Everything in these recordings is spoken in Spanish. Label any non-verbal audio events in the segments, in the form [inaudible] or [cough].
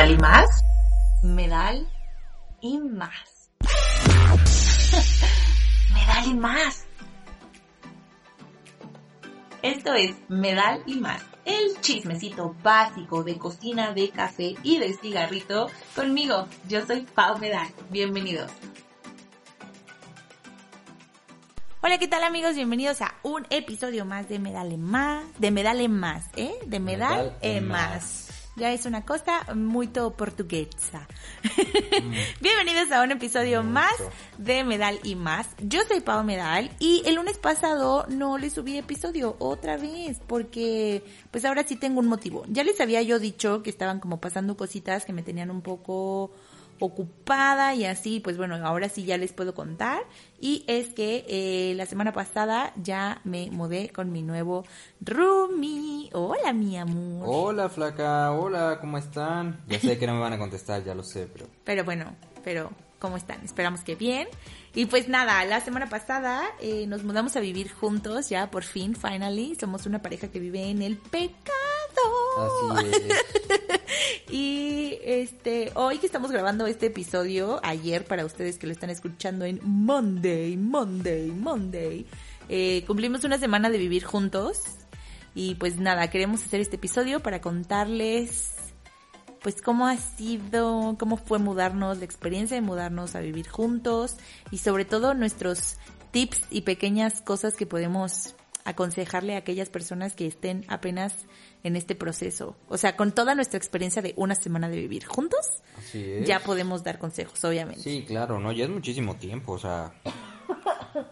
Medal y más. Medal y más. [laughs] Medal y más. Esto es Medal y más, el chismecito básico de cocina, de café y de cigarrito conmigo. Yo soy Pau Medal. Bienvenidos. Hola, ¿qué tal amigos? Bienvenidos a un episodio más de Medale Más, de Medale Más, ¿eh? De Medal, Medal e Más. Más. Ya es una cosa muy portuguesa. [laughs] Bienvenidos a un episodio Mucho. más de Medal y Más. Yo soy Pau Medal y el lunes pasado no le subí episodio otra vez porque pues ahora sí tengo un motivo. Ya les había yo dicho que estaban como pasando cositas que me tenían un poco ocupada y así, pues bueno, ahora sí ya les puedo contar. Y es que eh, la semana pasada ya me mudé con mi nuevo roomie. Hola, mi amor. Hola flaca, hola, ¿cómo están? Ya sé que no me van a contestar, ya lo sé, pero... [laughs] Pero bueno, pero ¿cómo están? Esperamos que bien. Y pues nada, la semana pasada eh, nos mudamos a vivir juntos, ya por fin, finally. Somos una pareja que vive en el pecado. Así es. [laughs] [laughs] Y este, hoy que estamos grabando este episodio, ayer para ustedes que lo están escuchando en Monday, Monday, Monday, eh, cumplimos una semana de vivir juntos. Y pues nada, queremos hacer este episodio para contarles pues cómo ha sido, cómo fue mudarnos, la experiencia de mudarnos a vivir juntos y sobre todo nuestros tips y pequeñas cosas que podemos aconsejarle a aquellas personas que estén apenas en este proceso. O sea, con toda nuestra experiencia de una semana de vivir juntos, Así es. ya podemos dar consejos, obviamente. Sí, claro, no, ya es muchísimo tiempo, o sea...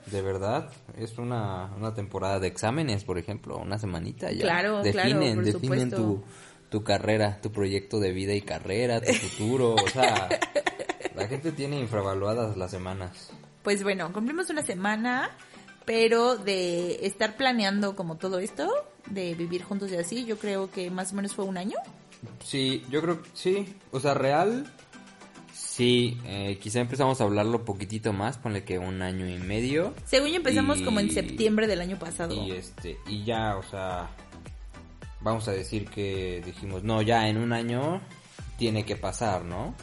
De verdad, es una, una temporada de exámenes, por ejemplo, una semanita ya. Claro, claro, definen, por definen tu, tu carrera, tu proyecto de vida y carrera, tu futuro, o sea... La gente tiene infravaluadas las semanas. Pues bueno, cumplimos una semana, pero de estar planeando como todo esto, de vivir juntos y así, yo creo que más o menos fue un año. Sí, yo creo que sí. O sea, real, sí. Eh, quizá empezamos a hablarlo poquitito más, ponle que un año y medio. Según yo empezamos Y- como en septiembre del año pasado. Y este, y ya, o sea, vamos a decir que dijimos, no, ya en un año tiene que pasar, ¿no?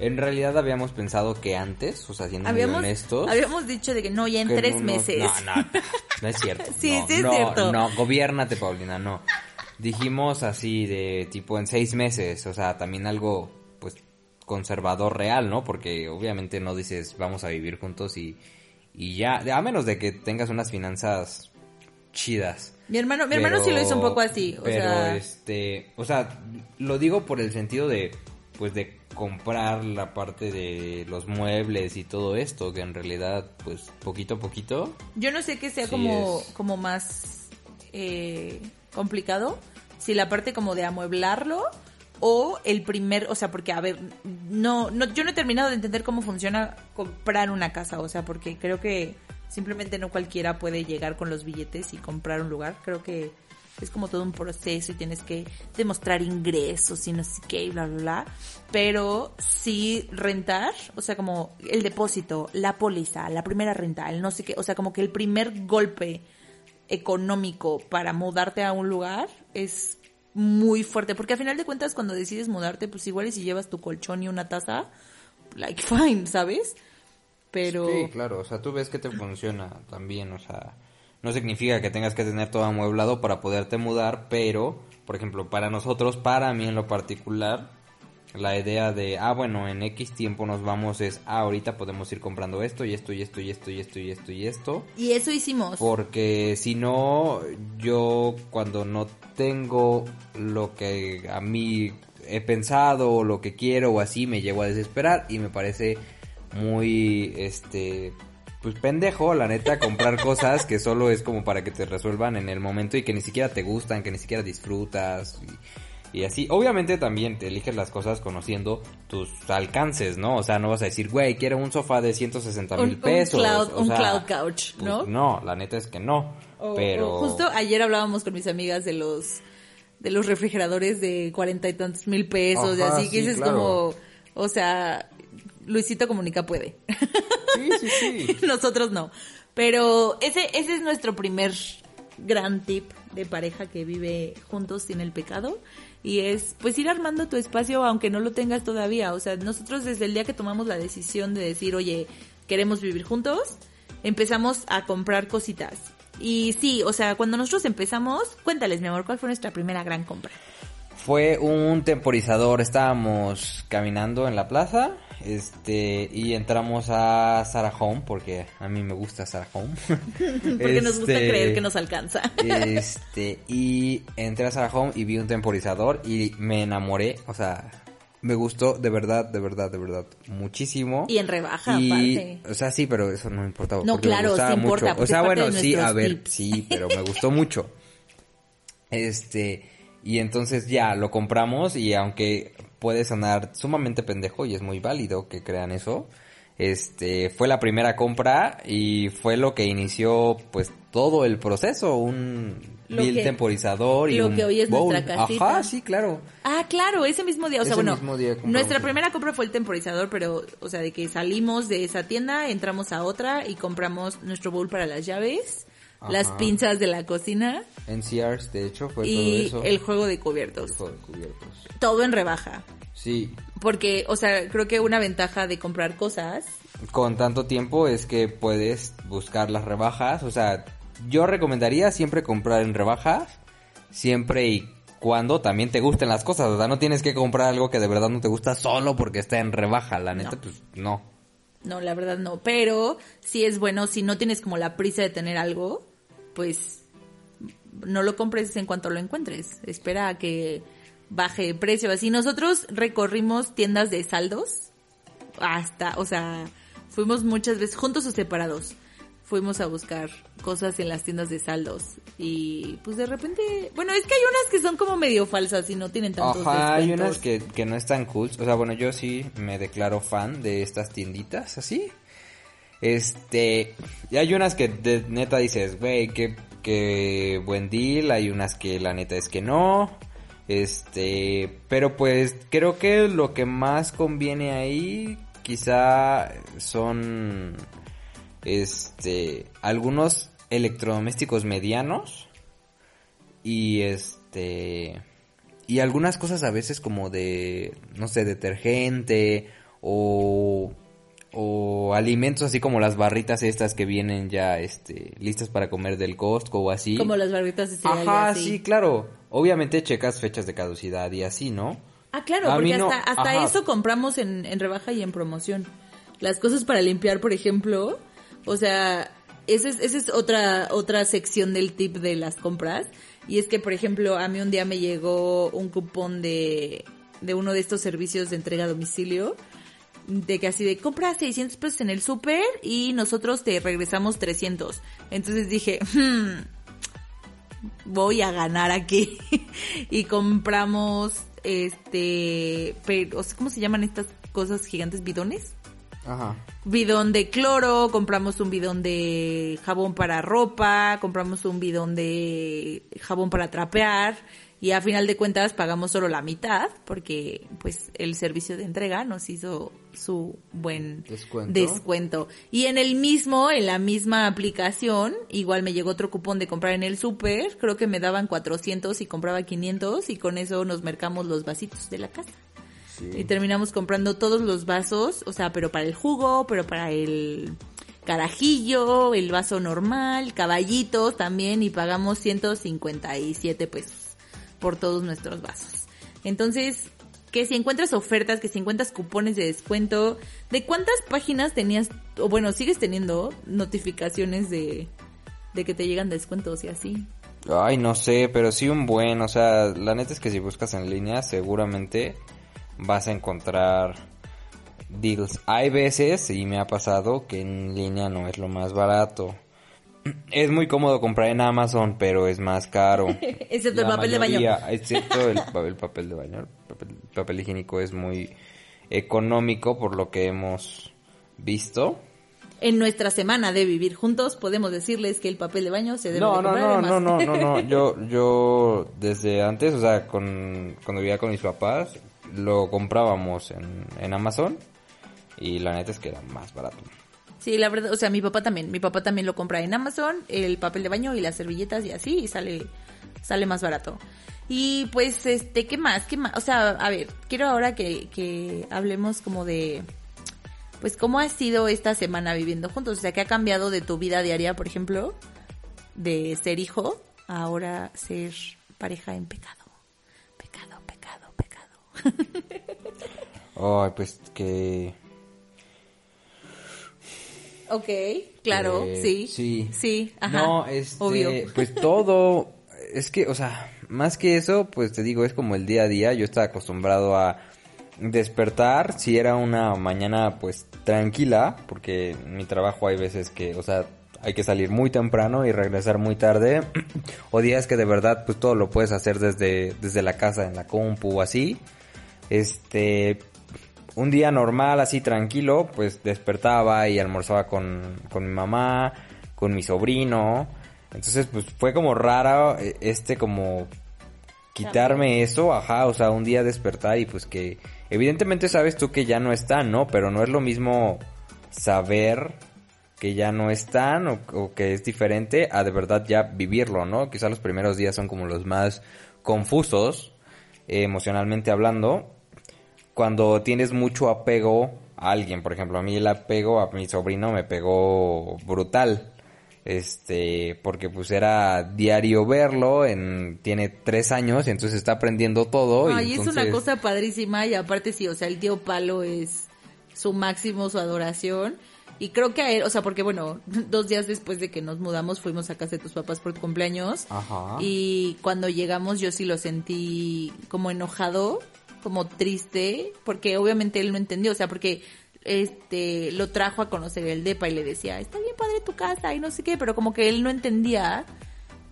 En realidad habíamos pensado que antes, o sea, siendo muy habíamos, honestos. habíamos dicho de que no, ya en tres unos- meses. No, no, no es cierto. [laughs] Sí, no, sí es no, cierto. No, gobiérnate, Paulina, no. Dijimos así de tipo en seis meses, o sea, también algo, pues, conservador real, ¿no? Porque obviamente no dices vamos a vivir juntos y, y ya, a menos de que tengas unas finanzas chidas. Mi hermano, mi hermano sí lo hizo un poco así, o pero sea, este, o sea, lo digo por el sentido de, pues, de comprar la parte de los muebles y todo esto, que en realidad, pues, poquito a poquito, yo no sé qué sea Sí como, es. como más eh, complicado, si la parte como de amueblarlo o el primer, o sea, porque a ver, no, no, yo no he terminado de entender cómo funciona comprar una casa, o sea, porque creo que simplemente no cualquiera puede llegar con los billetes y comprar un lugar, creo que es como todo un proceso y tienes que demostrar ingresos y no sé qué y bla, bla, bla. Pero sí rentar, o sea, como el depósito, la póliza, la primera renta, el no sé qué, o sea, como que el primer golpe económico para mudarte a un lugar es muy fuerte. Porque al final de cuentas, cuando decides mudarte, pues igual y si llevas tu colchón y una taza, like [laughs] fine, ¿sabes? Pero... Sí, claro, o sea, tú ves que te funciona también, o sea, no significa que tengas que tener todo amueblado para poderte mudar, pero, por ejemplo, para nosotros, para mí en lo particular, la idea de, ah, bueno, en X tiempo nos vamos es, ah, ahorita podemos ir comprando esto y esto y esto y esto y esto y esto y esto, Y eso hicimos. porque si no, yo cuando no tengo lo que a mí he pensado o lo que quiero o así, me llego a desesperar y me parece muy, este, pues pendejo, la neta, comprar cosas que solo es como para que te resuelvan en el momento y que ni siquiera te gustan, que ni siquiera disfrutas. Y, y así, obviamente también te eliges las cosas conociendo tus alcances, ¿no? O sea, no vas a decir, güey, quiero un sofá de 160 Un- mil un pesos. cloud- o un sea, cloud couch, pues, ¿no? no, la neta es que no. Pero justo ayer hablábamos con mis amigas de los de los refrigeradores de cuarenta y tantos mil pesos y así que sí, claro. como, o sea, Luisito Comunica puede. [laughs] Sí, sí, sí. [laughs] Nosotros no. Pero ese ese es nuestro primer gran tip de pareja que vive juntos sin el pecado y es pues ir armando tu espacio aunque no lo tengas todavía. O sea, nosotros desde el día que tomamos la decisión de decir, oye, queremos vivir juntos, empezamos a comprar cositas. Y sí, o sea, cuando nosotros empezamos, cuéntales, mi amor, ¿cuál fue nuestra primera gran compra? Fue un temporizador, estábamos caminando en la plaza, este, y entramos a Sarah Home, porque a mí me gusta Sarah Home. [laughs] porque nos gusta Este, creer que nos alcanza. Este, y entré a Sarah Home y vi un temporizador y me enamoré, o sea, me gustó de verdad, de verdad, de verdad, muchísimo. Y en rebaja, Y, aparte. o sea, sí, pero eso no importaba. No, me claro, gustaba sí importa, mucho. O sea, bueno, sí, a ver, tips. sí, pero me gustó mucho. Este, y entonces ya lo compramos y aunque puede sonar sumamente pendejo y es muy válido que crean eso, este, fue la primera compra y fue lo que inició pues todo el proceso, un Lo bill que- temporizador y lo un que hoy es bowl. nuestra casita. Ajá, sí, claro. Ah, claro, ese mismo día, o sea, bueno, nuestra primera compra fue el temporizador, pero, o sea, de que salimos de esa tienda, entramos a otra y compramos nuestro bowl para las llaves, las pinzas de la cocina En Sears, de hecho, fue y todo eso. el juego de cubiertos. El juego de cubiertos. Todo en rebaja. Sí, Porque, o sea, creo que una ventaja de comprar cosas con tanto tiempo es que puedes buscar las rebajas. O sea, yo recomendaría siempre comprar en rebajas, siempre y cuando también te gusten las cosas. O sea, no tienes que comprar algo que de verdad no te gusta solo porque está en rebaja. La neta, No. pues no. No, la verdad no. Pero sí es bueno, si no tienes como la prisa de tener algo, pues no lo compres en cuanto lo encuentres. Espera a que baje de precio. Así nosotros recorrimos tiendas de saldos hasta, o sea, fuimos muchas veces, juntos o separados, fuimos a buscar cosas en las tiendas de saldos. Y pues de repente, bueno, es que hay unas que son como medio falsas y no tienen tantos Ajá, hay unas que, que no están cool. O sea, bueno, yo sí me declaro fan de estas tienditas así. Este, y hay unas que de neta dices, güey, qué, qué buen deal. Hay unas que la neta es que no. Este, pero pues creo que lo que más conviene ahí quizá son, este, algunos electrodomésticos medianos. Y este, y algunas cosas a veces como de, no sé, detergente o, o alimentos así como las barritas estas que vienen ya, este, listas para comer del Costco o así. Como las barbitas de cereal y Ajá, así. sí, claro. Obviamente checas fechas de caducidad y así, ¿no? Ah, claro, A porque no- hasta, eso compramos en, en rebaja y en promoción. Las cosas para limpiar, por ejemplo, o sea, esa es, esa es otra, otra sección del tip de las compras. Y es que, por ejemplo, a mí un día me llegó un cupón de, de uno de estos servicios de entrega a domicilio. De que así de compra 600 pesos en el súper y nosotros te regresamos 300. Entonces dije, hmm, voy a ganar aquí. [laughs] y compramos, este, pero, ¿cómo se llaman estas cosas gigantes? ¿Bidones? Ajá. Bidón de cloro, compramos un bidón de jabón para ropa, compramos un bidón de jabón para trapear y a final de cuentas pagamos solo la mitad porque pues el servicio de entrega nos hizo su buen Descuento. descuento. Y en el mismo, en la misma aplicación, igual me llegó otro cupón de comprar en el súper, creo que me daban 400 y compraba 500 y con eso nos mercamos los vasitos de la casa. Y terminamos comprando todos los vasos, o sea, pero para el jugo, pero para el carajillo, el vaso normal, caballitos también, y pagamos 157 pesos por todos nuestros vasos. Entonces, que si encuentras ofertas, que si encuentras cupones de descuento, ¿de cuántas páginas tenías, o bueno, sigues teniendo notificaciones de, de que te llegan descuentos y así? Ay, no sé, pero sí un buen, o sea, la neta es que si buscas en línea seguramente vas a encontrar deals. Hay veces, y me ha pasado, que en línea no es lo más barato. Es muy cómodo comprar en Amazon, pero es más caro. [laughs] Excepto el papel de baño. Excepto el, el papel de baño. El papel, higiénico es muy económico por lo que hemos visto. En nuestra semana de vivir juntos podemos decirles que el papel de baño se debe No, de no, comprar no, además. no, no, no, no. [laughs] Yo, yo desde antes, o sea, con, cuando vivía con mis papás, lo comprábamos en, en Amazon y la neta es que era más barato. Sí, la verdad, o sea, mi papá también, mi papá también lo compra en Amazon, el papel de baño y las servilletas y así, sale, sale más barato. Y pues, este, ¿qué más? ¿Qué más? O sea, a ver, quiero ahora que, que hablemos como de, pues, cómo ha sido esta semana viviendo juntos. O sea, ¿qué ha cambiado de tu vida diaria, por ejemplo, de ser hijo ahora ser pareja en pecado? Pecado, pecado, pecado. [laughs] Ay, pues que... ok, claro, Eh, sí. sí. Sí, ajá. No, este, Obvio. pues [laughs] todo, es que, o sea, más que eso, pues te digo, es como el día a día, yo estaba acostumbrado a despertar, si era una mañana pues tranquila, porque en mi trabajo hay veces que, o sea, hay que salir muy temprano y regresar muy tarde, [clears throat] o días que de verdad pues todo lo puedes hacer desde, desde la casa, en la compu o así, este, un día normal, así tranquilo, pues despertaba y almorzaba con, con mi mamá, con mi sobrino. Entonces, pues fue como raro eh, este como quitarme eso, ajá, o sea, un día despertar y pues que evidentemente sabes tú que ya no están, ¿no? Pero no es lo mismo saber que ya no están o, o que es diferente a de verdad ya vivirlo, ¿no? Quizá los primeros días son como los más confusos, eh, emocionalmente hablando, cuando tienes mucho apego a alguien, por ejemplo, a mí el apego a mi sobrino me pegó brutal. Este, porque pues era diario verlo, en, tiene tres años y entonces está aprendiendo todo. Ay, y es entonces- una cosa padrísima y aparte sí, o sea, el tío Palo es su máximo, su adoración. Y creo que a él, o sea, porque bueno, [laughs] dos días después de que nos mudamos fuimos a casa de tus papás por tu cumpleaños. Ajá. Y cuando llegamos yo sí lo sentí como enojado, como triste, porque obviamente él no entendió, o sea, porque este lo trajo a conocer el depa y le decía, está bien padre tu casa y no sé qué, pero como que él no entendía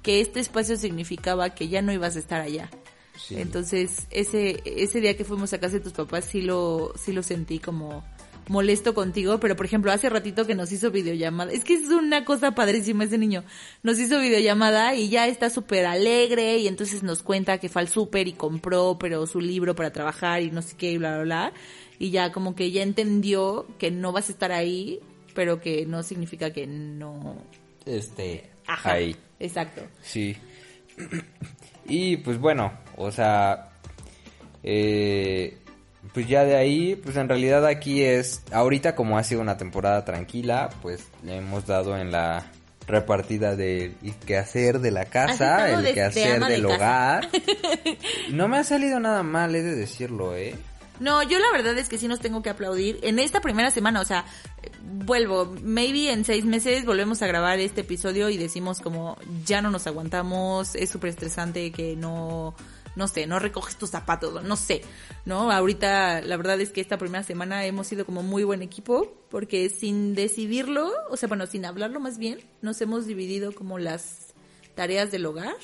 que este espacio significaba que ya no ibas a estar allá. Sí. Entonces, ese, ese día que fuimos a casa de tus papás sí lo, sí lo sentí como molesto contigo, pero por ejemplo, hace ratito que nos hizo videollamada, es que es una cosa padrísima ese niño, nos hizo videollamada y ya está súper alegre y entonces nos cuenta que fue al súper y compró, pero su libro para trabajar y no sé qué y bla, bla, bla, y ya como que ya entendió que no vas a estar ahí, pero que no significa que no... Este, Ajá, ahí. exacto. Sí. [clears throat] Y pues bueno, o sea, eh, pues ya de ahí, pues en realidad aquí es, ahorita como ha sido una temporada tranquila, pues le hemos dado en la repartida del quehacer de la casa, el de- quehacer de del hogar. [laughs] No me ha salido nada mal, he de decirlo, ¿eh? No, yo la verdad es que sí nos tengo que aplaudir. En esta primera semana, o sea, vuelvo, maybe en seis meses volvemos a grabar este episodio y decimos como ya no nos aguantamos, es súper estresante que no, no sé, no recoges tus zapatos, no sé, ¿no? Ahorita la verdad es que esta primera semana hemos sido como muy buen equipo porque sin decidirlo, o sea, bueno, sin hablarlo más bien, nos hemos dividido como las tareas del hogar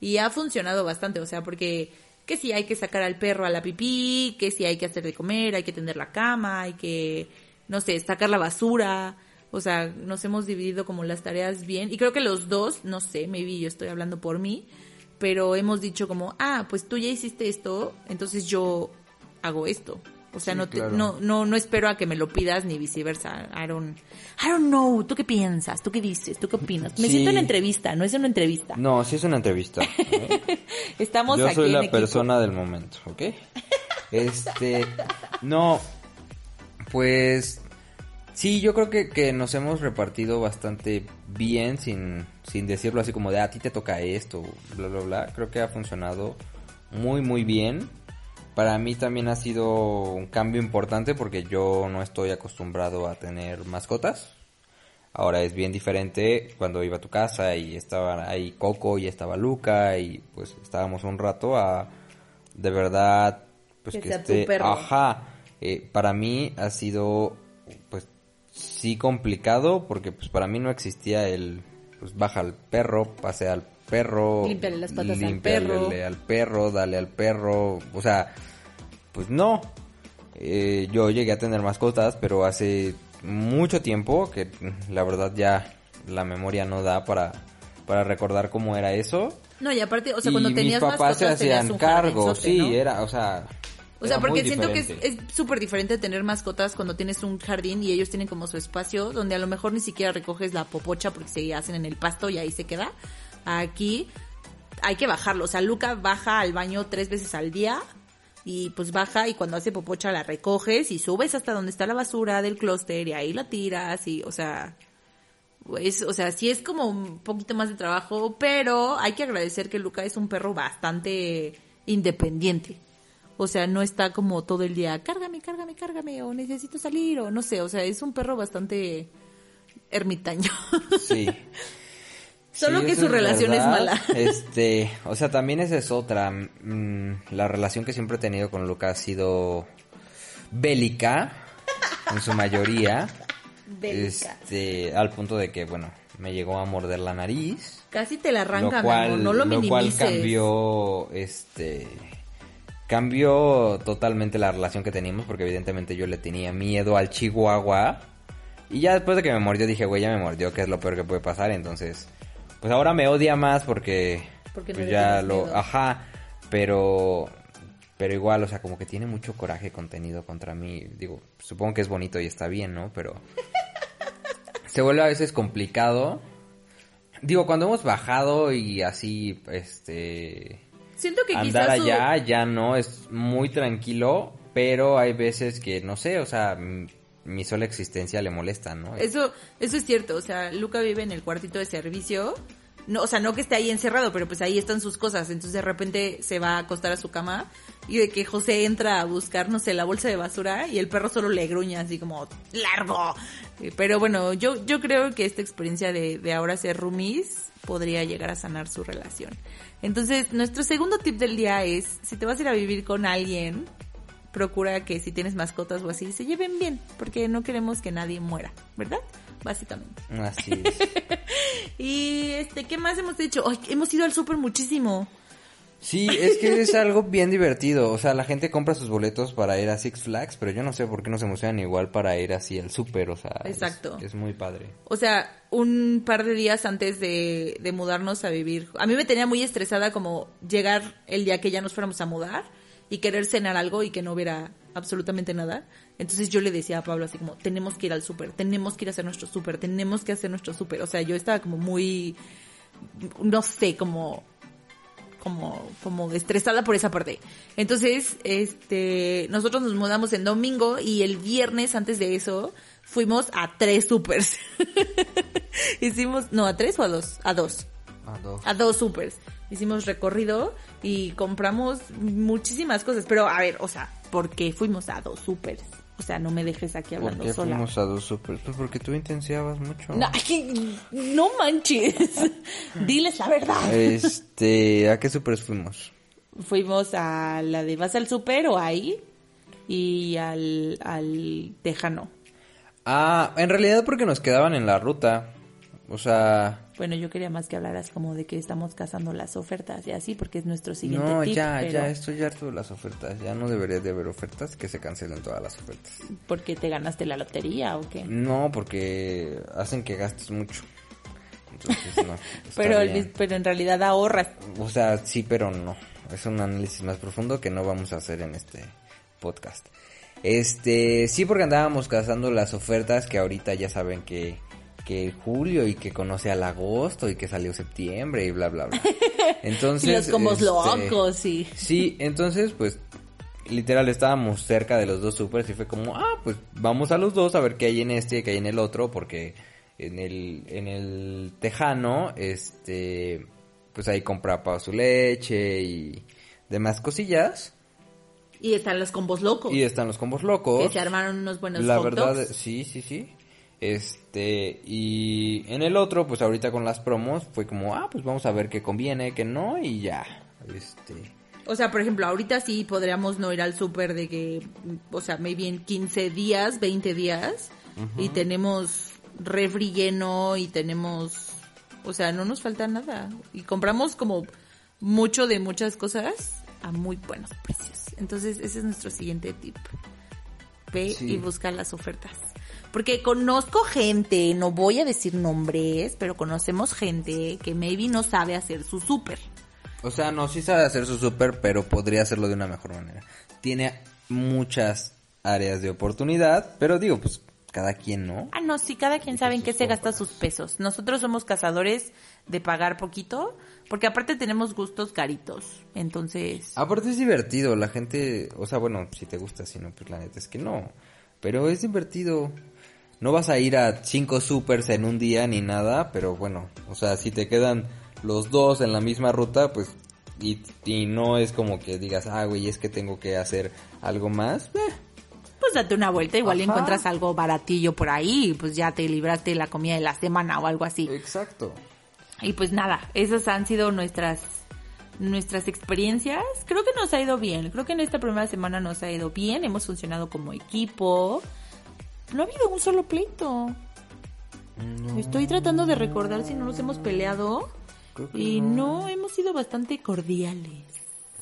y ha funcionado bastante, o sea, porque que si hay que sacar al perro a la pipí, que si hay que hacer de comer, hay que tender la cama, hay que, no sé, sacar la basura, o sea, nos hemos dividido como las tareas bien y creo que los dos, no sé, maybe yo estoy hablando por mí, pero hemos dicho como, ah, pues tú ya hiciste esto, entonces yo hago esto. O sea, Sí, no, te- claro. no, no, no espero a que me lo pidas ni viceversa. I don't, I don't know. ¿Tú qué piensas? ¿Tú qué dices? ¿Tú qué opinas? Me Sí. siento en entrevista, no es una entrevista. No, sí es una entrevista. ¿eh? [laughs] Estamos Yo aquí soy en la equipo. persona del momento, ¿ok? Este, no, pues sí, yo creo que, que nos hemos repartido bastante bien sin, sin decirlo así como de "Ah, a ti te toca esto, bla, bla, bla. Creo que ha funcionado muy, muy bien. Para mí también ha sido un cambio importante porque yo no estoy acostumbrado a tener mascotas. Ahora es bien diferente cuando iba a tu casa y estaba ahí Coco y estaba Luca y pues estábamos un rato a de verdad pues Que que, esté ajá Eh, para mí ha sido pues sí complicado porque pues para mí no existía el pues baja al perro pasea al perro Límpiale las patas al perro. al perro dale al perro o sea pues no. Eh, yo llegué a tener mascotas, pero hace mucho tiempo que la verdad ya la memoria no da para, para recordar cómo era eso. No, y aparte, o sea, y cuando mis tenías papás se mascotas hacían cargo, sí, ¿no? era, o sea, O sea, porque siento que es súper diferente tener mascotas cuando tienes un jardín y ellos tienen como su espacio donde a lo mejor ni siquiera recoges la popocha porque se hacen en el pasto y ahí se queda. Aquí hay que bajarlo. O sea, Luca baja al baño tres veces al día y pues baja y cuando hace popocha la recoges y subes hasta donde está la basura del clúster y ahí la tiras y, o sea, es, o sea, sí es como un poquito más de trabajo, pero hay que agradecer que Luca es un perro bastante independiente. O sea, no está como todo el día, cárgame, cárgame, cárgame, o necesito salir, o no sé, o sea, es un perro bastante ermitaño. [laughs] Sí. Solo Sí, que su relación es mala. [laughs] Este, o sea, también esa es otra. mm, la relación que siempre he tenido con Luca ha sido bélica, en su mayoría. [laughs] Bélica. Este, al punto de que, bueno, me llegó a morder la nariz. Casi te la arranca, lo cual, no lo lo cual minimices. cambió, este, cambió totalmente la relación que teníamos porque evidentemente yo le tenía miedo al chihuahua y ya después de que me mordió dije, güey, ya me mordió, que es lo peor que puede pasar, entonces, pues ahora me odia más porque, Porque pues ya lo, miedo. ajá, pero, pero igual, o sea, como que tiene mucho coraje contenido contra mí, digo, supongo que es bonito y está bien, ¿no? Pero [laughs] se vuelve a veces complicado. Digo, cuando hemos bajado y así, este, Siento que andar quizás su- allá ya no es muy tranquilo, pero hay veces que, no sé, o sea, mi sola existencia le molesta, ¿no? Eso, eso es cierto, o sea, Luca vive en el cuartito de servicio. No, o sea, no que esté ahí encerrado, pero pues ahí están sus cosas. Entonces de repente se va a acostar a su cama y de que José entra a buscar, no sé, la bolsa de basura y el perro solo le gruña así como, ¡largo! Eh, Pero bueno, yo, yo creo que esta experiencia de, de ahora ser roomies podría llegar a sanar su relación. Entonces, nuestro segundo tip del día es, si te vas a ir a vivir con alguien, procura que si tienes mascotas o así, se lleven bien, porque no queremos que nadie muera, ¿verdad? Básicamente. Así es. [laughs] Y este, ¿qué más hemos hecho? Ay, hemos ido al súper muchísimo. Sí, es que es algo bien divertido. O sea, la gente compra sus boletos para ir a Six Flags, pero yo no sé por qué no se emocionan igual para ir así al súper. O sea, es- Exacto. Es, muy padre. O sea, un par de días antes de, de mudarnos a vivir. A mí me tenía muy estresada como llegar el día que ya nos fuéramos a mudar y querer cenar algo y que no hubiera absolutamente nada. Entonces yo le decía a Pablo así como, tenemos que ir al súper, tenemos que ir a hacer nuestro súper, tenemos que hacer nuestro súper. O sea, yo estaba como muy, no sé, como como, como estresada por esa parte. Entonces, este, nosotros nos mudamos en domingo y el viernes antes de eso fuimos a tres supers. [laughs] Hicimos, no, a tres o a dos, a dos, Ah, dos. a dos supers. Hicimos recorrido y compramos muchísimas cosas, pero a ver, o sea, ¿por qué fuimos a dos supers? O sea, no me dejes aquí ¿Por hablando qué sola. fuimos a dos super? Pues porque tú intensiabas mucho. No manches. [laughs] Diles la verdad. Este, ¿a qué supers fuimos? fuimos a la de vas al super o ahí y al, al tejano. Ah, en realidad porque nos quedaban en la ruta. O sea, Bueno, yo quería más que hablaras como de que estamos cazando las ofertas y así, porque es nuestro siguiente no, tip, ya, pero ya estoy harto de las ofertas. Ya no debería de haber ofertas, que se cancelen todas las ofertas. porque te ganaste la lotería o qué. No, porque hacen que gastes mucho. Entonces, no. [laughs] Pero, bien. pero en realidad ahorras. O sea, sí, pero no. Es un análisis más profundo que no vamos a hacer en este podcast. Este, sí, porque andábamos cazando las ofertas que ahorita ya saben que, que julio y que conoce al agosto y que salió septiembre y bla, bla, bla. Entonces. [laughs] Y los combos este, locos y... Sí, entonces, pues, literal estábamos cerca de los dos supers y fue como, ah, pues vamos a los dos a ver qué hay en este y qué hay en el otro, porque en el, en el tejano, este, pues ahí compraba su leche y demás cosillas. Y están los combos locos. Y están los combos locos. que se armaron unos buenos La hot verdad, dogs. sí, sí, sí. Este, y en el otro, pues ahorita con las promos, fue como, ah, pues vamos a ver qué conviene, qué no, y ya. Este, O sea, por ejemplo, ahorita sí podríamos no ir al súper de que, o sea, maybe en 15 días, 20 días, y tenemos refri lleno y tenemos, o sea, no nos falta nada. Y compramos como mucho de muchas cosas a muy buenos precios. Entonces, ese es nuestro siguiente tip. Ve Sí. y busca las ofertas. Porque conozco gente, no voy a decir nombres, pero conocemos gente que maybe no sabe hacer su súper. O sea, no, sí sabe hacer su súper, pero podría hacerlo de una mejor manera. Tiene muchas áreas de oportunidad, pero digo, pues cada quien, ¿no? Ah, no, sí, cada quien sabe en qué se gasta sus pesos. Nosotros somos cazadores de pagar poquito, porque aparte tenemos gustos caritos. Entonces, Aparte es divertido, la gente, o sea, bueno, si te gusta, si no, pues la neta es que no. Pero es divertido. No vas a ir a cinco supers en un día ni nada, pero bueno, o sea, si te quedan los dos en la misma ruta, pues, y, y no es como que digas, ah, güey, es que tengo que hacer algo más. eh, pues date una vuelta, igual Ajá. encuentras algo baratillo por ahí, y pues ya te libraste de la comida de la semana o algo así. Exacto. Y pues nada, esas han sido nuestras nuestras experiencias. Creo que nos ha ido bien. Creo que en esta primera semana nos ha ido bien. Hemos funcionado como equipo. No ha habido un solo pleito. No, Estoy tratando de recordar si no nos hemos peleado. Y no, hemos sido bastante cordiales.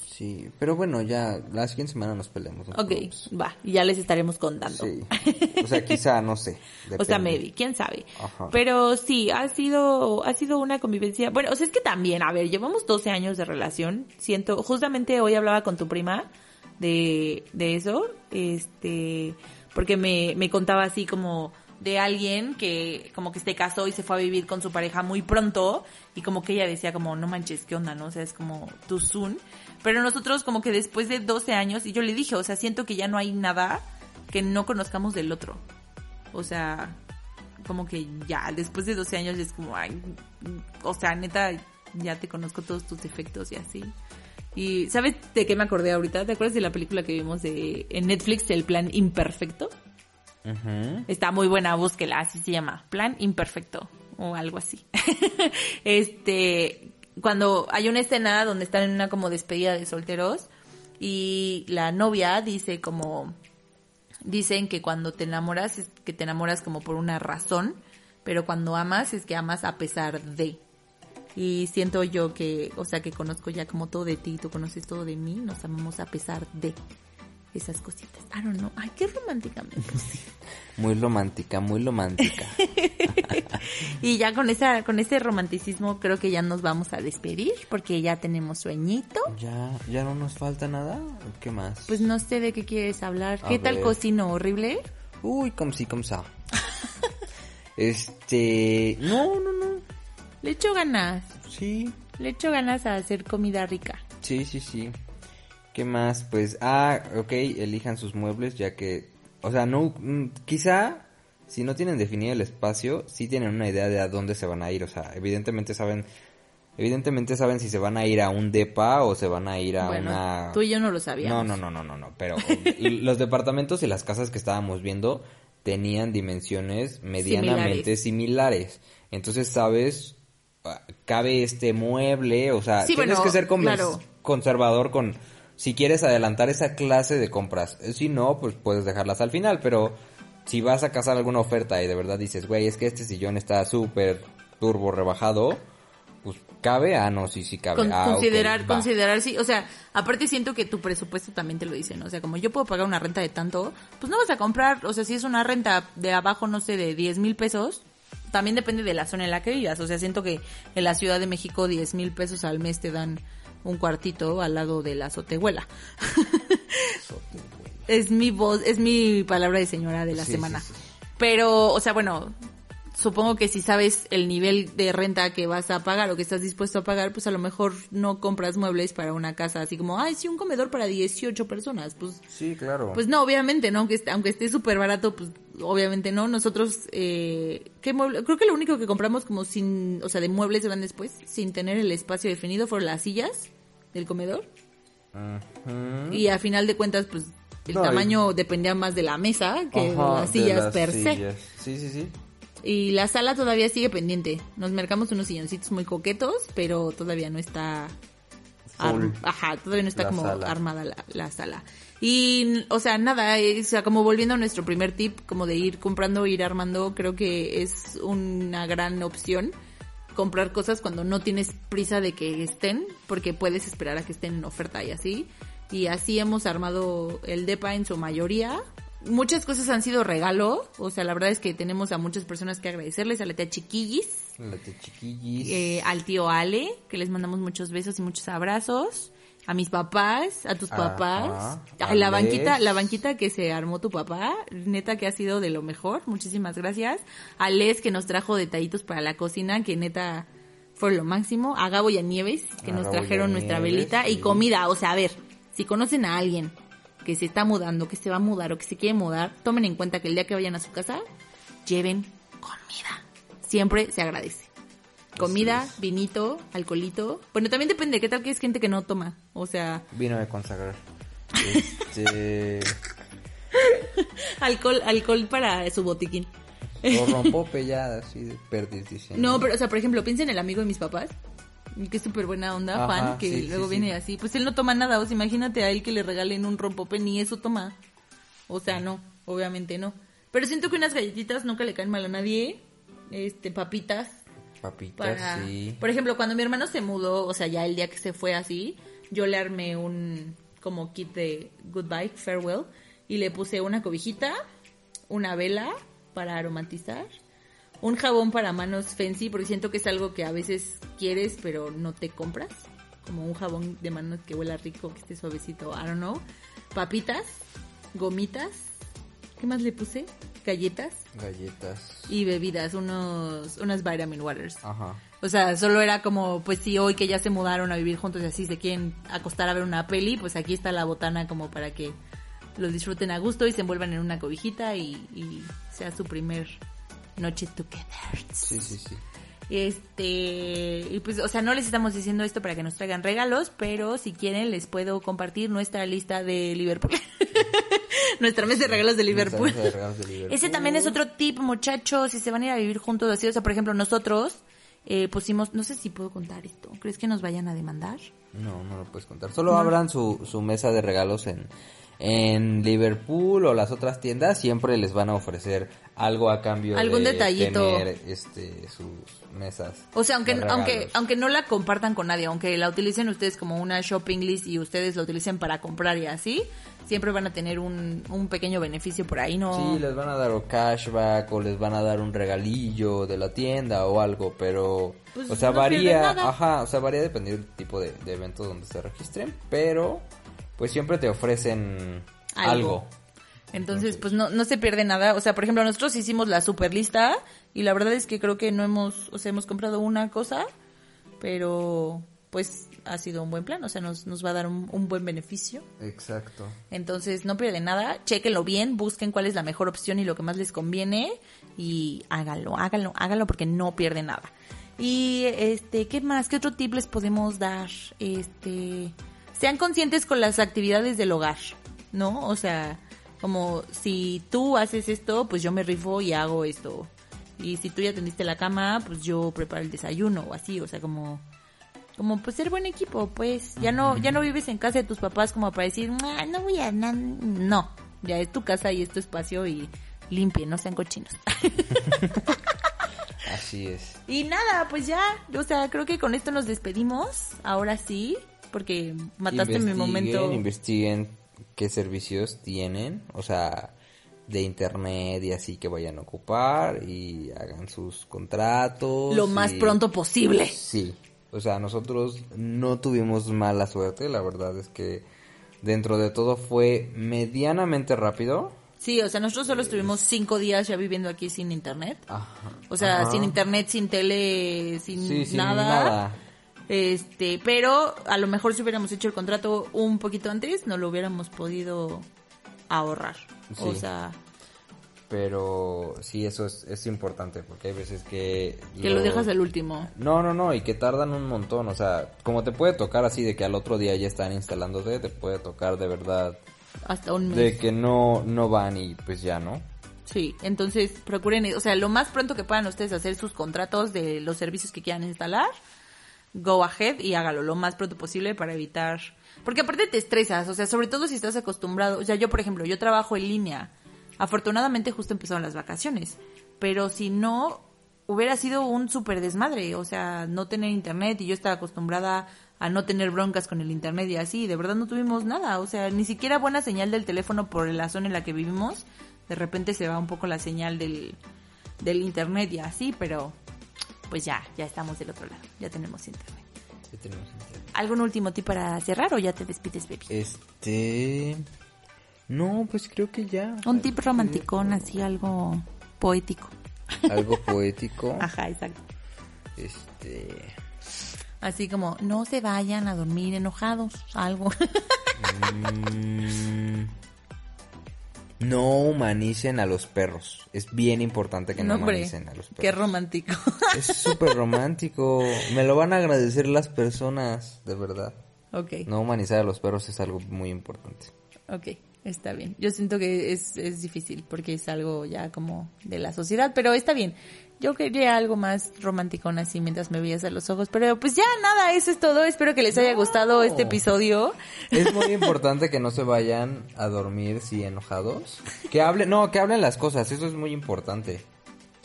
Sí, pero bueno, ya la siguiente semana nos peleamos. no Ok, va, ya les estaremos contando. Sí. [laughs] O sea, quizá, no sé. O sea, maybe, quién sabe. Ajá. Pero sí, ha sido, ha sido una convivencia. Bueno, o sea, es que también, a ver, llevamos 12 años de relación. Siento, justamente hoy hablaba con tu prima de, de eso. Este, porque me, me contaba así como de alguien que como que se casó y se fue a vivir con su pareja muy pronto y como que ella decía como no manches qué onda no o sea es como tu soon pero nosotros como que después de 12 años y yo le dije o sea siento que ya no hay nada que no conozcamos del otro. O sea, como que ya, después de 12 años es como, ay, o sea, neta, ya te conozco todos tus defectos y así. Y, ¿sabes de qué me acordé ahorita? ¿Te acuerdas de la película que vimos de, en Netflix, El Plan Imperfecto? Ujú. Está muy buena, búsquela, así se llama, Plan Imperfecto, o algo así. [laughs] este, cuando hay una escena donde están en una como despedida de solteros y la novia dice como, dicen que cuando te enamoras es que te enamoras como por una razón, pero cuando amas es que amas a pesar de. Y siento yo que, o sea, que conozco ya como todo de ti, tú conoces todo de mí, nos amamos a pesar de esas cositas. I don't know. Ay, qué romántica me puse. [laughs] Muy romántica, muy romántica. [laughs] Y ya con esa, con ese romanticismo creo que ya nos vamos a despedir porque ya tenemos sueñito. ¿Ya, ¿Ya no nos falta nada? ¿Qué más? Pues no sé de qué quieres hablar. A ¿Qué tal cocino horrible? Uy, como sí, como sa. [laughs] Este... No, no, no. Le echo ganas. Sí, Le echo ganas a hacer comida rica. sí, sí, sí. ¿Qué más? Pues, ah, ok, elijan sus muebles ya que... O sea, no... mm, Quizá, si no tienen definido el espacio, sí tienen una idea de a dónde se van a ir. O sea, evidentemente saben... Evidentemente saben si se van a ir a un depa o se van a ir a bueno, una... tú y yo no lo No, sabíamos. no, no, no, no, no, pero [laughs] l- los departamentos y las casas que estábamos viendo tenían dimensiones medianamente similares. Entonces, sabes, cabe este mueble, o sea, Sí, tienes bueno, que ser claro. conservador con si quieres adelantar esa clase de compras. Si no, pues puedes dejarlas al final, pero si vas a cazar alguna oferta y de verdad dices, güey, es que este sillón está súper turbo rebajado, pues cabe, ah, no, sí, sí cabe. Con- Ah, considerar, considerar, sí, o sea, aparte siento que tu presupuesto también te lo dice, ¿no? O sea, como yo puedo pagar una renta de tanto, pues no vas a comprar, o sea, si es una renta de abajo, no sé, de 10 mil pesos, también depende de la zona en la que vivas, o sea, siento que en la Ciudad de México 10 mil pesos al mes te dan un cuartito al lado de la azotehuela. [laughs] es mi voz, es mi palabra de señora de la Sí, semana. sí, sí. Pero, o sea, bueno, supongo que si sabes el nivel de renta que vas a pagar o que estás dispuesto a pagar, pues a lo mejor no compras muebles para una casa así como, ay, sí, un comedor para 18 personas. Pues, Sí, claro. pues no, obviamente, ¿no? Aunque, esté- aunque esté súper barato, pues obviamente no. Nosotros, eh, ¿qué mueble? Creo que lo único que compramos como sin, o sea, de muebles grandes, pues, sin tener el espacio definido, fueron las sillas del comedor. Y a final de cuentas, pues, el No, y- tamaño dependía más de la mesa que de las de sillas las per se. Sí, sí, sí. Y la sala todavía sigue pendiente. Nos mercamos unos silloncitos muy coquetos, pero todavía no está... ar-. Ajá, todavía no está La como sala. armada la, la sala. Y, o sea, nada, eh, o sea, como volviendo a nuestro primer tip, como de ir comprando, ir armando, creo que es una gran opción comprar cosas cuando no tienes prisa de que estén, porque puedes esperar a que estén en oferta y así. Y así hemos armado el DEPA en su mayoría. Muchas cosas han sido regalo, o sea, la verdad es que tenemos a muchas personas que agradecerles, a la tía Chiquillis, La de chiquillis. eh, al tío Ale, que les mandamos muchos besos y muchos abrazos. A mis papás, a tus Ajá, papás, a a la banquita, la banquita que se armó tu papá, neta que ha sido de lo mejor, muchísimas gracias. A Les que nos trajo detallitos para la cocina, que neta fue lo máximo. A Gabo y a Nieves que A nos Gabo trajeron nuestra velita y comida, o sea, a ver, si conocen a alguien que se está mudando, que se va a mudar o que se quiere mudar, tomen en cuenta que el día que vayan a su casa, lleven comida. Siempre se agradece. Comida, vinito, alcoholito. Bueno, también depende, ¿qué tal que es gente que no toma? O sea, Vino de consagrar. Este. [laughs] alcohol, alcohol para su botiquín. o [laughs] rompope ya, así de perdición. No, pero, o sea, por ejemplo, piensen en el amigo de mis papás, que es súper buena onda, Ajá, Juan, que sí, luego sí, viene sí. así. Pues él no toma nada, o sea, imagínate a él que le regalen un rompope, ni eso toma. O sea, no, obviamente no. Pero siento que unas galletitas nunca le caen mal a nadie. Este, papitas, Papitas, para... sí. Por ejemplo, cuando mi hermano se mudó, o sea, ya el día que se fue así, yo le armé un como kit de goodbye, farewell, y le puse una cobijita, una vela para aromatizar, un jabón para manos fancy, porque siento que es algo que a veces quieres, pero no te compras, como un jabón de manos que huela rico, que esté suavecito, I don't know, papitas, gomitas, ¿qué más le puse? Galletas Galletas. y bebidas, unos, unas vitamin waters. Ajá. O sea, solo era como, pues sí, hoy que ya se mudaron a vivir juntos y así se quieren acostar a ver una peli, pues aquí está la botana como para que lo disfruten a gusto y se envuelvan en una cobijita y, y sea su primer noche together. Sí, sí, sí. Este, y pues, o sea, no les estamos diciendo esto para que nos traigan regalos, pero si quieren les puedo compartir nuestra lista de Liverpool. [laughs] nuestra mesa de regalos de Liverpool. De regalos de Liverpool. Ese también es otro tip, muchachos, si se van a ir a vivir juntos así, o sea, por ejemplo, nosotros eh, pusimos, no sé si puedo contar esto, ¿crees que nos vayan a demandar? No, no lo puedes contar. Solo abran su, su mesa de regalos en, en Liverpool o las otras tiendas. Siempre les van a ofrecer algo a cambio Algún de detallito. tener este, sus mesas. O sea, aunque, aunque, aunque no la compartan con nadie, aunque la utilicen ustedes como una shopping list y ustedes la utilicen para comprar y así, siempre van a tener un, un pequeño beneficio por ahí, ¿no? Sí, les van a dar o cashback o les van a dar un regalillo de la tienda o algo, pero... Pues o sea, no varía, ajá, o sea, varía dependiendo del tipo de, de evento donde se registren, pero pues siempre te ofrecen Algo. algo. Entonces, pues no, no se pierde nada. O sea, por ejemplo, nosotros hicimos la super lista y la verdad es que creo que no hemos, o sea, hemos comprado una cosa, pero pues ha sido un buen plan, o sea, nos, nos va a dar un, un buen beneficio. Exacto. Entonces, no pierden nada, chequenlo bien, busquen cuál es la mejor opción y lo que más les conviene y háganlo, háganlo, háganlo porque no pierden nada. Y este, ¿qué más? ¿Qué otro tip les podemos dar? Este, sean conscientes con las actividades del hogar, ¿no? O sea, como si tú haces esto, pues yo me rifo y hago esto. Y si tú ya tendiste la cama, pues yo preparo el desayuno o así, o sea, como como pues ser buen equipo, pues ya no ya no vives en casa de tus papás como para decir, "Ah, no voy a na-". no, ya es tu casa y es tu espacio y limpien, no sean cochinos. [laughs] Así es. y nada, pues ya, o sea, creo que con esto nos despedimos, ahora sí, porque mataste mi momento. Investiguen qué servicios tienen, o sea, de internet y así que vayan a ocupar y hagan sus contratos. Lo más y- pronto posible. Sí, o sea, nosotros no tuvimos mala suerte, la verdad es que dentro de todo fue medianamente rápido. Sí, o sea, nosotros solo estuvimos cinco días ya viviendo aquí sin internet. Ajá. O sea, Ajá. sin internet, sin tele, sin, Sí, sin nada. Este, pero a lo mejor si hubiéramos hecho el contrato un poquito antes, no lo hubiéramos podido ahorrar. O Sí. sea, Pero sí, eso es, es importante porque hay veces que... que lo dejas al último. No, no, no, y que tardan un montón, o sea, como te puede tocar así de que al otro día ya están instalándote, te puede tocar de verdad Hasta un mes. de que no, no van y pues ya, ¿no? Sí, entonces procuren, o sea, lo más pronto que puedan ustedes hacer sus contratos de los servicios que quieran instalar, go ahead y hágalo lo más pronto posible para evitar, porque aparte te estresas, o sea, sobre todo si estás acostumbrado, o sea, yo por ejemplo, yo trabajo en línea, afortunadamente justo empezaron las vacaciones, pero si no, hubiera sido un súper desmadre, o sea, no tener internet y yo estaba acostumbrada a no tener broncas con el internet y así, de verdad no tuvimos nada, o sea, ni siquiera buena señal del teléfono por la zona en la que vivimos, de repente se va un poco la señal del, del internet y así, pero pues ya, ya estamos del otro lado, ya tenemos internet. Ya tenemos internet. ¿Algún último tip para cerrar o ya te despides, baby? Este... No, pues creo que ya. Un tip romanticón, así algo poético. Algo [laughs] poético. Ajá, exacto. Este... Así como, no se vayan a dormir enojados, algo. [laughs] Mm, no humanicen a los perros. Es bien importante que no, humanicen a los perros. Qué romántico. [laughs] Es súper romántico. Me lo van a agradecer las personas, de verdad. ok, No humanizar a los perros es algo muy importante. ok, está bien. Yo siento que es, es difícil porque es algo ya como de la sociedad, pero está bien. Yo quería algo más romanticón así mientras me veías a los ojos, pero pues ya nada, eso es todo. Espero que les haya gustado este episodio. Es muy importante que no se vayan a dormir si enojados. Que hablen, no, que hablen las cosas, eso es muy importante.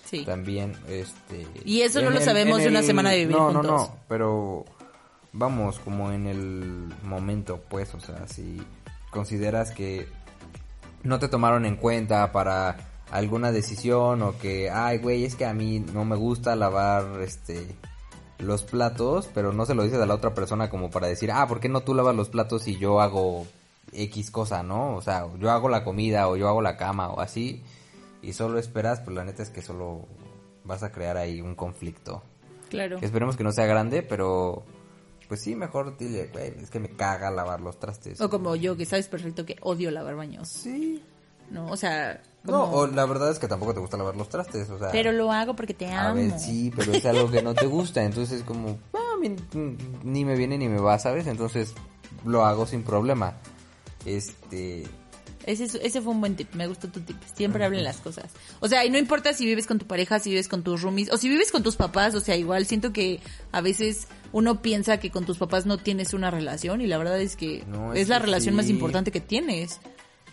Sí. También, este... Y eso no lo sabemos de una semana de vivir no, No, juntos. no, pero vamos, como en el momento, pues, o sea, si consideras que no te tomaron en cuenta para alguna decisión o que, ay, güey, es que a mí no me gusta lavar, este los platos, pero no se lo dices a la otra persona como para decir, ah, ¿por qué no tú lavas los platos y yo hago X cosa, ¿no? O sea, yo hago la comida o yo hago la cama o así y solo esperas, pues la neta es que solo vas a crear ahí un conflicto. Claro. Esperemos que no sea grande, pero pues sí, mejor dile, güey, es que me caga lavar los trastes. O como yo, que sabes perfecto que odio lavar baños. Sí. ¿No? O sea, No, o la verdad es que tampoco te gusta lavar los trastes, o sea. pero lo hago porque te A amo. ver, sí, pero es algo que no te gusta, entonces como, ah, a mí ni me viene ni me va, ¿sabes? Entonces lo hago sin problema. Este, Ese, es- ese fue un buen tip, me gustó tu tip. Siempre hablen las cosas. O sea, y no importa si vives con tu pareja, si vives con tus roomies, o si vives con tus papás, o sea, igual siento que a veces uno piensa que con tus papás no tienes una relación y la verdad es que No, es, es la que relación más importante que tienes.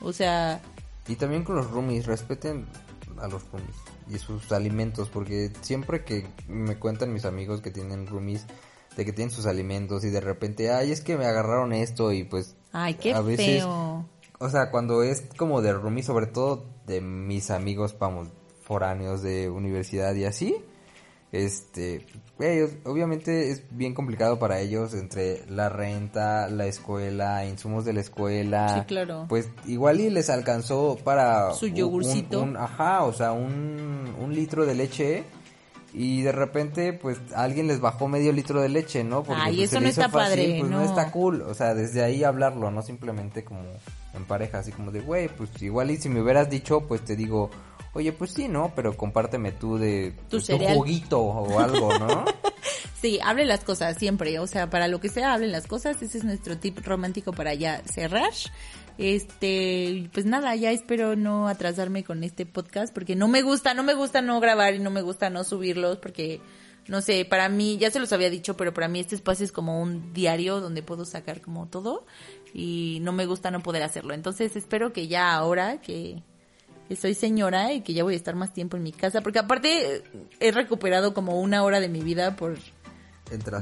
O sea, y también con los roomies, respeten a los roomies y sus alimentos, porque siempre que me cuentan mis amigos que tienen roomies, de que tienen sus alimentos y de repente, ay, es que me agarraron esto y pues... ay, qué a veces, feo. O sea, cuando es como de roomie, sobre todo de mis amigos, vamos, foráneos de universidad y así, este, o- obviamente es bien complicado para ellos entre la renta, la escuela, insumos de la escuela. Sí, claro. Pues igual y les alcanzó para... Su un- yogurcito. un- ajá, o sea, un, un litro de leche. Y de repente, pues, alguien les bajó medio litro de leche, ¿no? Ay, pues, eso no está padre, pues no. no. está cool. O sea, desde ahí hablarlo, no simplemente como en pareja, así como de, güey, pues igual y si me hubieras dicho, pues te digo, oye, pues sí, ¿no? Pero compárteme tú de Tu juguito o algo, ¿no? [laughs] Sí, hablen las cosas siempre, o sea, para lo que sea, hablen las cosas. Ese es nuestro tip romántico para ya cerrar. Este, pues nada, ya espero no atrasarme con este podcast porque no me gusta, no me gusta no grabar y no me gusta no subirlos porque no sé, para mí ya se los había dicho, pero para mí este espacio es como un diario donde puedo sacar como todo y no me gusta no poder hacerlo. Entonces, espero que ya ahora que soy señora y que ya voy a estar más tiempo en mi casa, porque aparte he recuperado como una hora de mi vida por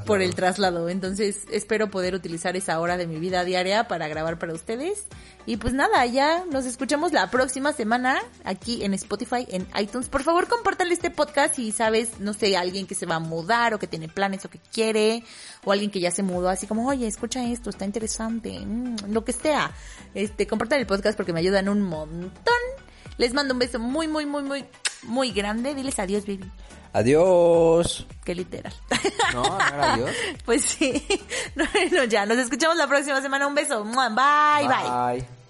Por el traslado. Entonces espero poder utilizar esa hora de mi vida diaria para grabar para ustedes. Y pues nada, ya nos escuchamos la próxima semana aquí en Spotify, en iTunes. Por favor, compártale este podcast si sabes, no sé, alguien que se va a mudar o que tiene planes o que quiere, o alguien que ya se mudó, así como, oye, escucha esto, está interesante, mm, lo que sea. Este, compartan el podcast porque me ayudan un montón. Les mando un beso muy, muy, muy, muy, muy grande. Diles adiós, baby. Adiós. Qué literal. No, no era adiós. [laughs] Pues sí. [laughs] Bueno, ya, nos escuchamos la próxima semana. Un beso. Bye. bye. bye.